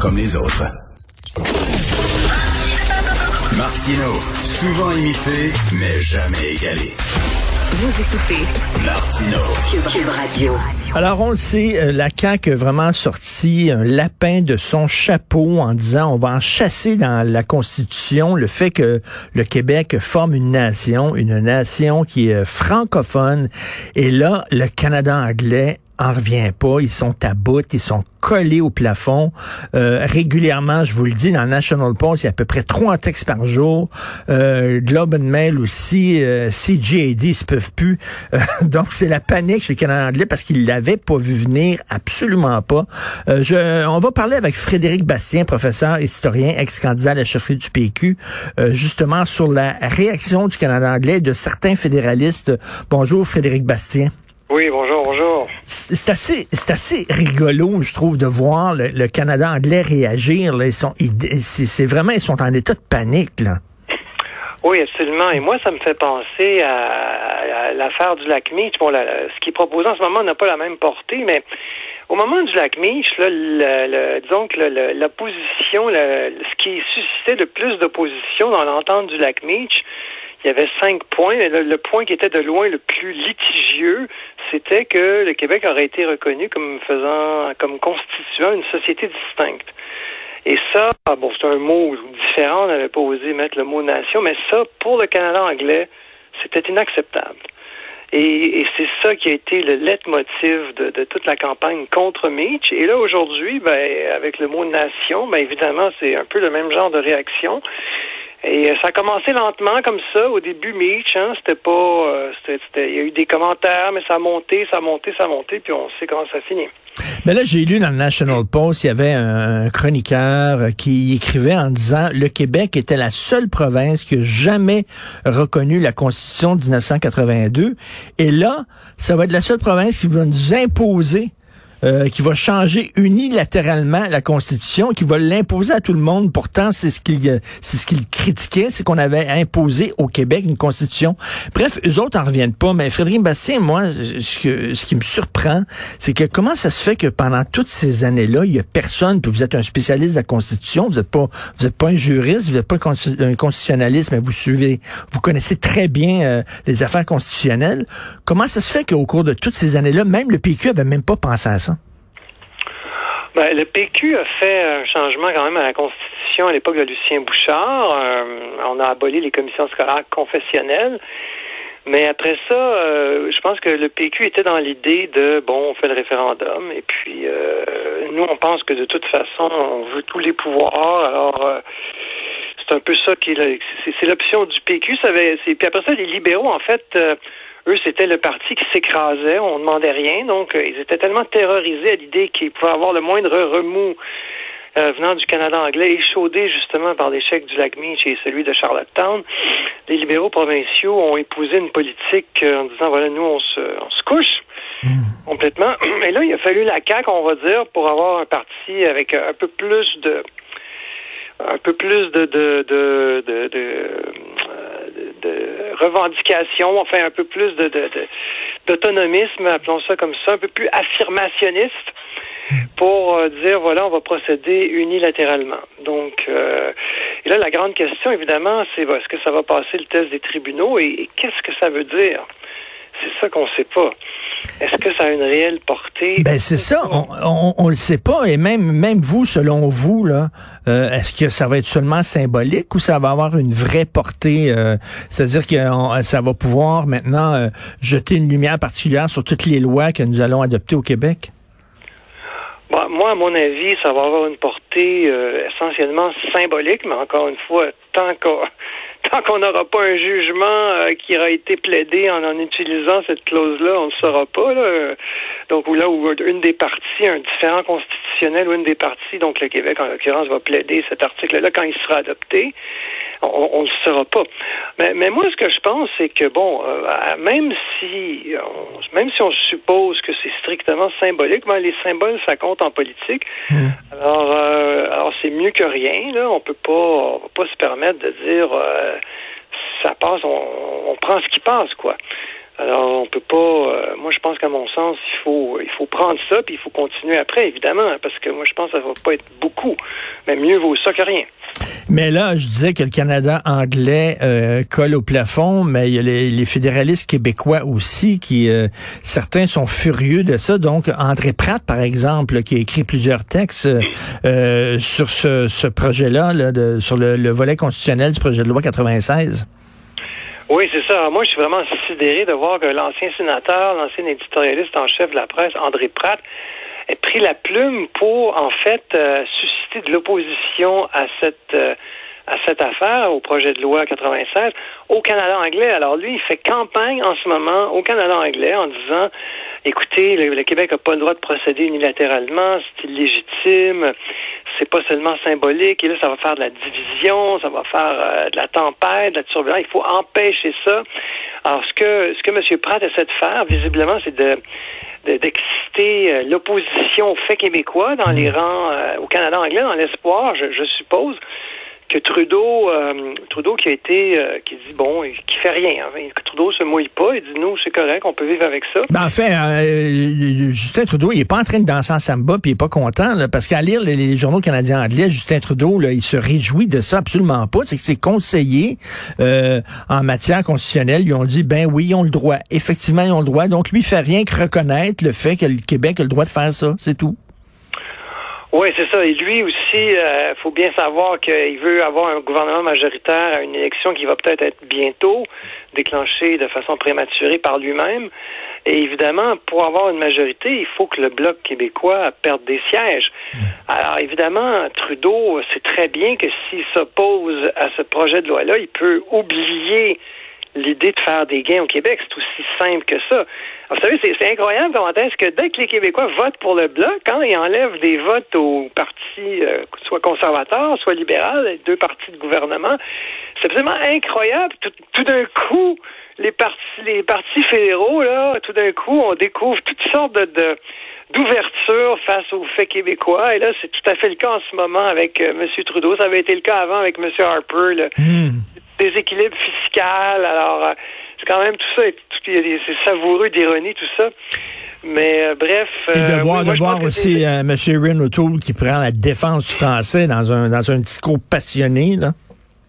Comme les autres. Martino, souvent imité, mais jamais égalé. Vous écoutez Martino. Cube, Cube Radio. Alors, on le sait, euh, la CAQ a vraiment sorti un lapin de son chapeau en disant on va en chasser dans la Constitution le fait que le Québec forme une nation, une nation qui est francophone. Et là, le Canada anglais en revient pas. Ils sont à bout, ils sont collés au plafond. Euh, régulièrement, je vous le dis, dans National Post, il y a à peu près trois textes par jour. Euh, Globe and Mail aussi, euh, CGAD, ils se peuvent plus. Euh, donc, c'est la panique chez le Canada anglais parce qu'ils l'avaient pas vu venir, absolument pas. Euh, je, on va parler avec Frédéric Bastien, professeur historien, ex-candidat à la chefferie du PQ, euh, justement sur la réaction du Canada anglais et de certains fédéralistes. Bonjour, Frédéric Bastien. Oui, bonjour, bonjour. C'est assez, rigolo, je trouve, de voir le, Canada anglais réagir. Ils sont, c'est vraiment, ils sont en état de panique. Oui, absolument. Et moi, ça me fait penser à, l'affaire du lac Meach. Bon, ce qui est proposé en ce moment n'a pas la même portée, mais au moment du lac Meach, là, le, disons que le- ce qui suscitait le plus d'opposition dans l'entente du lac Meach, il y avait cinq points. mais Le, point qui était de loin le plus litigieux, c'était que le Québec aurait été reconnu comme faisant, comme constituant une société distincte. Et ça, ah bon, c'est un mot différent, on n'avait pas osé mettre le mot nation, mais ça, pour le Canada anglais, c'était inacceptable. Et, et c'est ça qui a été le leitmotiv de, de toute la campagne contre Mitch. Et là, aujourd'hui, ben, avec le mot nation, ben, évidemment, c'est un peu le même genre de réaction. Et euh, ça a commencé lentement comme ça. Au début, Mitch, hein, c'était pas, euh, c'était, il y a eu des commentaires, mais ça a monté, ça a monté, ça a monté, puis on sait comment ça finit. Mais là, j'ai lu dans le National Post, il y avait un chroniqueur qui écrivait en disant le Québec était la seule province qui a jamais reconnu la Constitution de 1982. Et là, ça va être la seule province qui va nous imposer euh, qui va changer unilatéralement la Constitution, qui va l'imposer à tout le monde. Pourtant, c'est ce qu'il c'est ce qu'il critiquait, c'est qu'on avait imposé au Québec une Constitution. Bref, eux autres en reviennent pas. Mais Frédéric Bastien, moi, ce, que, ce qui me surprend, c'est que comment ça se fait que pendant toutes ces années-là, il y a personne, puis vous êtes un spécialiste de la Constitution, vous n'êtes pas vous êtes pas un juriste, vous n'êtes pas un constitutionnaliste, mais vous suivez, vous connaissez très bien euh, les affaires constitutionnelles. Comment ça se fait qu'au cours de toutes ces années-là, même le PQ avait même pas pensé à ça? Le PQ a fait un changement quand même à la Constitution à l'époque de Lucien Bouchard. Euh, on a aboli les commissions scolaires confessionnelles. Mais après ça, euh, je pense que le PQ était dans l'idée de bon, on fait le référendum et puis euh, nous on pense que de toute façon on veut tous les pouvoirs. Alors c'est un peu ça qui est c'est l'option du PQ. Ça puis après ça, les libéraux en fait. Eux, c'était le parti qui s'écrasait, on demandait rien, donc euh, ils étaient tellement terrorisés à l'idée qu'ils pouvaient avoir le moindre remous euh, venant du Canada anglais, échaudé justement par l'échec du lac Meach et celui de Charlottetown. Les libéraux provinciaux ont épousé une politique euh, en disant voilà, nous, on se, on se couche complètement. Et là, il a fallu la CAQ, on va dire, pour avoir un parti avec un peu plus de un peu plus de de de de, de, de- revendications, enfin un peu plus de d'autonomisme, appelons ça comme ça, un peu plus affirmationniste pour euh, dire voilà, on va procéder unilatéralement. Donc euh, et là la grande question évidemment, c'est est-ce que ça va passer le test des tribunaux et qu'est-ce que ça veut dire? C'est ça qu'on sait pas. Est-ce que ça a une réelle portée? Ben c'est ça, on, on, on le sait pas. Et même même vous selon vous là, euh, est-ce que ça va être seulement symbolique ou ça va avoir une vraie portée? Euh, c'est-à-dire que on- ça va pouvoir maintenant euh, jeter une lumière particulière sur toutes les lois que nous allons adopter au Québec? Bon, moi, à mon avis, ça va avoir une portée essentiellement symbolique, mais encore une fois, tant qu'à tant qu'on n'aura pas un jugement euh, qui aura été plaidé en utilisant cette clause-là, on ne saura pas. Là. Donc là où une des parties, un différent constitutionnel ou une des parties, donc le Québec en l'occurrence, va plaider cet article-là quand il sera adopté, on ne le saura pas. Mais, moi, ce que je pense, c'est que bon, euh, même si même si on suppose que c'est strictement symbolique, ben, les symboles ça compte en politique. Hmm. Alors, euh, alors c'est mieux que rien. Là, on peut pas, on peut pas se permettre de dire euh, ça passe, on, on prend ce qui passe, quoi. Alors, on peut pas. Euh, moi, je pense qu'à mon sens, il faut, il faut prendre ça, puis il faut continuer après, évidemment, parce que moi, je pense que ça va pas être beaucoup, mais mieux vaut ça que rien. Mais là, je disais que le Canada anglais euh, colle au plafond, mais il y a les, fédéralistes québécois aussi qui, euh, certains sont furieux de ça. Donc, André Pratt, par exemple, qui a écrit plusieurs textes sur ce, projet-là, là, sur le, le volet constitutionnel du projet de loi 96. Oui, c'est ça. Moi, je suis vraiment sidéré de voir que l'ancien sénateur, l'ancien éditorialiste en chef de la presse, André Pratt, ait pris la plume pour, en fait, euh, susciter de l'opposition à cette euh, à cette affaire, au projet de loi 96, au Canada anglais. Alors lui, il fait campagne en ce moment au Canada anglais en disant, écoutez, le, Québec n'a pas le droit de procéder unilatéralement, c'est illégitime, c'est pas seulement symbolique, et là, ça va faire de la division, ça va faire euh, de la tempête, de la turbulence. Il faut empêcher ça. Alors, ce que ce que M. Pratt essaie de faire, visiblement, c'est de d'exciter euh, l'opposition au fait québécois dans les rangs euh, au Canada anglais, dans l'espoir, je suppose, que Trudeau, euh, Trudeau qui a été, euh, qui dit bon, qui fait rien. Hein, Trudeau se mouille pas, il dit nous c'est correct, on peut vivre avec ça. Ben en fait, euh, Justin Trudeau, il est pas en train de danser en samba, puis il est pas content, parce qu'à lire les, journaux canadiens anglais, Justin Trudeau, là, il se réjouit de ça absolument pas. C'est que ses conseillers en matière constitutionnelle lui ont dit ben oui, ils ont le droit. Effectivement, ils ont le droit. Donc lui il fait rien que reconnaître le fait que le Québec a le droit de faire ça, c'est tout. Oui, c'est ça. Et lui aussi, il euh, faut bien savoir qu'il veut avoir un gouvernement majoritaire à une élection qui va peut-être être bientôt déclenchée de façon prématurée par lui-même. Et évidemment, pour avoir une majorité, il faut que le Bloc québécois perde des sièges. Alors évidemment, Trudeau sait très bien que s'il s'oppose à ce projet de loi-là, il peut oublier l'idée de faire des gains au Québec. C'est aussi simple que ça. vous savez, c'est incroyable comment est-ce que dès que les Québécois votent pour le Bloc, quand ils enlèvent des votes aux partis, euh, soit conservateurs, soit libéraux, les deux partis de gouvernement, c'est absolument incroyable. Tout, d'un coup, les partis, les partis fédéraux, là, tout d'un coup, on découvre toutes sortes de, d'ouverture face aux faits québécois. Et là, c'est tout à fait le cas en ce moment avec euh, M. Trudeau. Ça avait été le cas avant avec M. Harper, le, hmm déséquilibre fiscal. Alors, euh, c'est quand même tout ça, c'est savoureux d'ironie, tout ça. Mais euh, bref. Et de euh, voir, de voir aussi M. O'Toole qui prend la défense du français dans un, dans un discours passionné, là.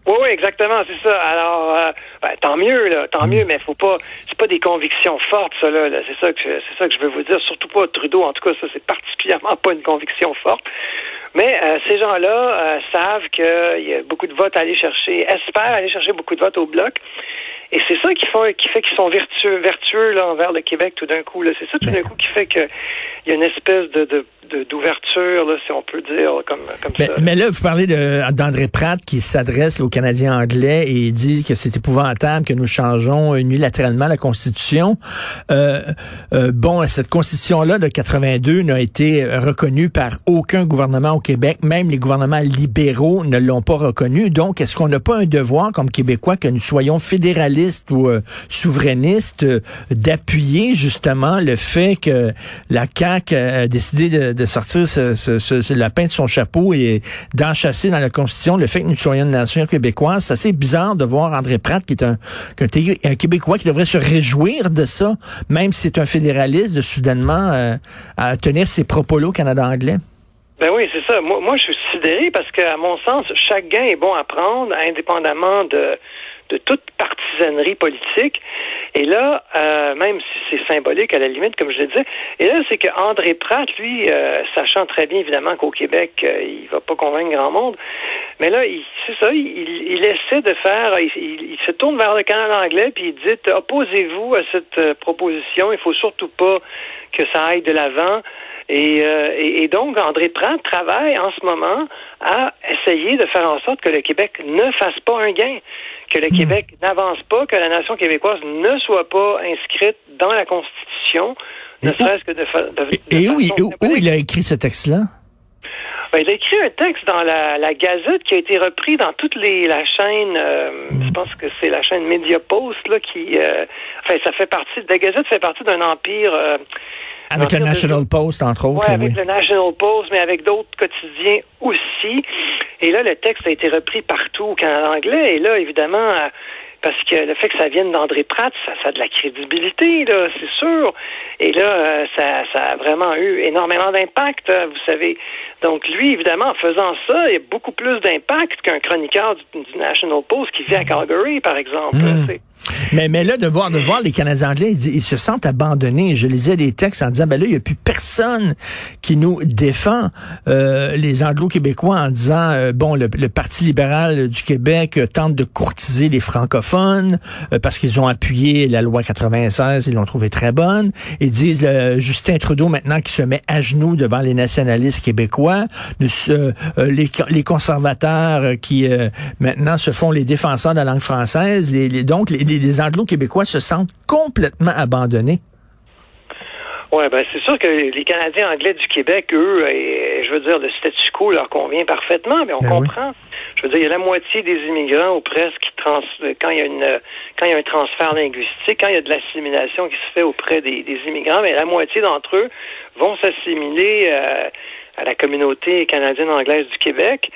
Oui, oui, exactement, c'est ça. Alors, ben, tant mieux, là, tant mm. mieux, mais faut pas, c'est pas des convictions fortes, ça là. C'est ça que, c'est ça que je veux vous dire. Surtout pas Trudeau. En tout cas, ça c'est particulièrement pas une conviction forte. Mais euh, ces gens-là euh, savent qu'il y a beaucoup de votes à aller chercher, espèrent aller chercher beaucoup de votes au bloc. Et c'est ça qui fait, qui fait qu'ils sont vertueux, vertueux là, envers le Québec tout d'un coup. C'est ça tout d'un coup qui fait qu'il y a une espèce de, de d'ouverture, là, si on peut dire, comme, comme mais, ça. Mais là, vous parlez d'André Pratt qui s'adresse aux Canadiens anglais et dit que c'est épouvantable que nous changeons unilatéralement la Constitution. Euh, euh, bon, cette Constitution-là de 82 n'a été reconnue par aucun gouvernement au Québec, même les gouvernements libéraux ne l'ont pas reconnue. Donc, est-ce qu'on n'a pas un devoir comme Québécois que nous soyons fédéralistes ou euh, souverainistes euh, d'appuyer justement le fait que la CAQ a décidé de sortir ce, ce, de son chapeau et d'enchasser dans la Constitution le fait que nous soyons une nation québécoise. C'est assez bizarre de voir André Pratt, qui est un, Québécois qui devrait se réjouir de ça, même si c'est un fédéraliste, de soudainement euh, tenir ses propos-là au Canada anglais. Ben oui, c'est ça. Moi, moi, je suis sidéré parce qu'à mon sens, chaque gain est bon à prendre, indépendamment de, de toute partisanerie politique. Et là, euh, même si c'est symbolique à la limite, comme je le disais, et là, c'est que André Pratt, lui, euh, sachant très bien évidemment qu'au Québec, euh, il va pas convaincre grand monde, mais là, c'est ça, il, il, essaie de faire, il, il, se tourne vers le Canada anglais, puis il dit, opposez-vous à cette proposition, il faut surtout pas que ça aille de l'avant. Et, et, et, donc, André Pratt travaille en ce moment à essayer de faire en sorte que le Québec ne fasse pas un gain, que le Hmm. Québec n'avance pas, que la nation québécoise ne soit pas inscrite dans la Constitution, ne serait-ce que de, fa- de, de Et où, il- façon où- où symbolique. il a écrit ce texte-là? Ben, il a écrit un texte dans la, la Gazette qui a été repris dans toutes les la chaîne. euh, Hmm. Je pense que c'est la chaîne Mediapost là qui. euh, enfin, ça fait partie. La Gazette fait partie d'un empire. euh, Avec le de- National Post, entre autres. Ouais, oui. avec le National Post, mais avec d'autres quotidiens aussi. Et là, le texte a été repris partout Canada anglais. Et là, évidemment, euh, parce que le fait que ça vienne d'André Pratt, ça, ça a de la crédibilité, là, c'est sûr. Et là, euh, ça, ça a vraiment eu énormément d'impact, euh, vous savez. Donc, lui, évidemment, en faisant ça, il y a beaucoup plus d'impact qu'un chroniqueur du, du National Post qui vit à Calgary, par exemple. Mm. Mais, mais là, de voir, de voir les Canadiens anglais, ils, se sentent abandonnés. Je lisais des textes en disant, ben là, il n'y a plus personne qui nous défend. Euh, les anglo-québécois en disant, euh, bon, le, le Parti libéral du Québec euh, tente de courtiser les francophones euh, parce qu'ils ont appuyé la loi 96, ils l'ont trouvée très bonne. Ils disent, Justin Trudeau, maintenant, qui se met à genoux devant les nationalistes québécois, les, les conservateurs qui, maintenant, se font les défenseurs de la langue française. Les, les- donc, les, les- les anglo-québécois se sentent complètement abandonnés. Oui, ben c'est sûr que les Canadiens anglais du Québec, eux, et, je veux dire, le statu quo leur convient parfaitement, mais on Ben oui. comprend. Je veux dire, il y a la moitié des immigrants ou presque qui trans quand il y a une quand il y a un transfert linguistique, quand il y a de l'assimilation qui se fait auprès des, des immigrants, mais la moitié d'entre eux vont s'assimiler euh, à la communauté canadienne anglaise du Québec.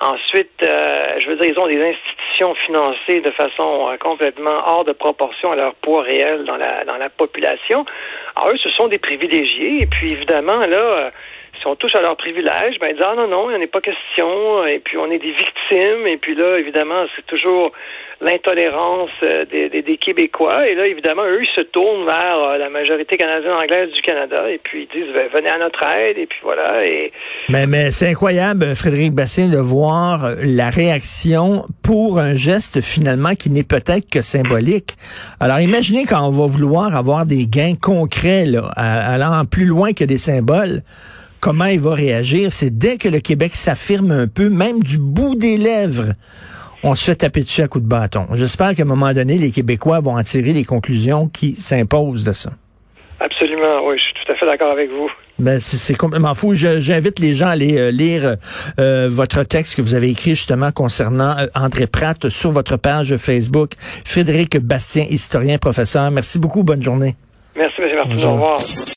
Ensuite, euh, je veux dire, ils ont des institutions financées de façon euh, complètement hors de proportion à leur poids réel dans la dans la population. Alors eux, ce sont des privilégiés. Et puis évidemment, là, euh, si on touche à leurs privilèges, ben ils disent ah non non, il n'y en a pas question. Et puis on est des victimes. Et puis là, évidemment, c'est toujours l'intolérance euh, des, Québécois. Et là, évidemment, eux, ils se tournent vers euh, la majorité canadienne-anglaise du Canada. Et puis ils disent ben, venez à notre aide. Et puis voilà. Mais, mais c'est incroyable, Frédéric Bastien, de voir euh, la réaction pour un geste finalement qui n'est peut-être que symbolique. Alors imaginez quand on va vouloir avoir des gains concrets, là, allant plus loin que des symboles, comment il va réagir. C'est dès que le Québec s'affirme un peu, même du bout des lèvres, on se fait taper dessus à coups de bâton. J'espère qu'à un moment donné, les Québécois vont en tirer les conclusions qui s'imposent de ça. absolument, oui, je suis tout à fait d'accord avec vous. Ben, c'est complètement fou. J'invite les gens à aller euh, lire euh, votre texte que vous avez écrit justement concernant euh, André Pratt sur votre page Facebook. Frédéric Bastien, historien, professeur. Merci beaucoup. Bonne journée. Merci, M. Martin. Au revoir.